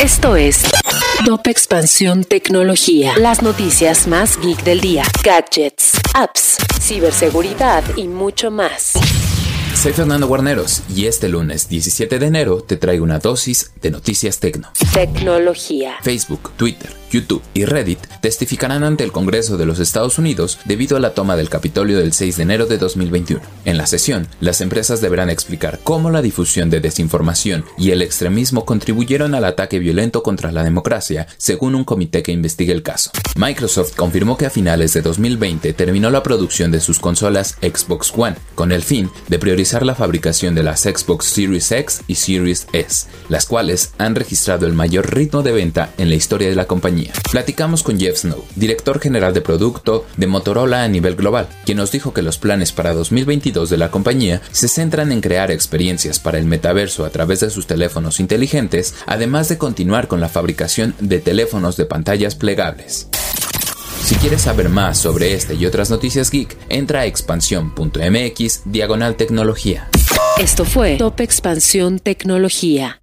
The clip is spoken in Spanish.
Esto es Top Expansión Tecnología. Las noticias más geek del día. Gadgets, apps, ciberseguridad y mucho más. Soy Fernando Guarneros y este lunes 17 de enero te traigo una dosis de noticias tecno. Tecnología. Facebook, Twitter, YouTube y Reddit testificarán ante el Congreso de los Estados Unidos debido a la toma del Capitolio del 6 de enero de 2021. En la sesión, las empresas deberán explicar cómo la difusión de desinformación y el extremismo contribuyeron al ataque violento contra la democracia, según un comité que investigue el caso. Microsoft confirmó que a finales de 2020 terminó la producción de sus consolas Xbox One, con el fin de priorizar la fabricación de las Xbox Series X y Series S, las cuales han registrado el mayor ritmo de venta en la historia de la Platicamos con Jeff Snow, director general de producto de Motorola a nivel global, quien nos dijo que los planes para 2022 de la compañía se centran en crear experiencias para el metaverso a través de sus teléfonos inteligentes, además de continuar con la fabricación de teléfonos de pantallas plegables. Si quieres saber más sobre este y otras noticias geek, entra a expansión.mx diagonal tecnología. Esto fue Top Expansión Tecnología.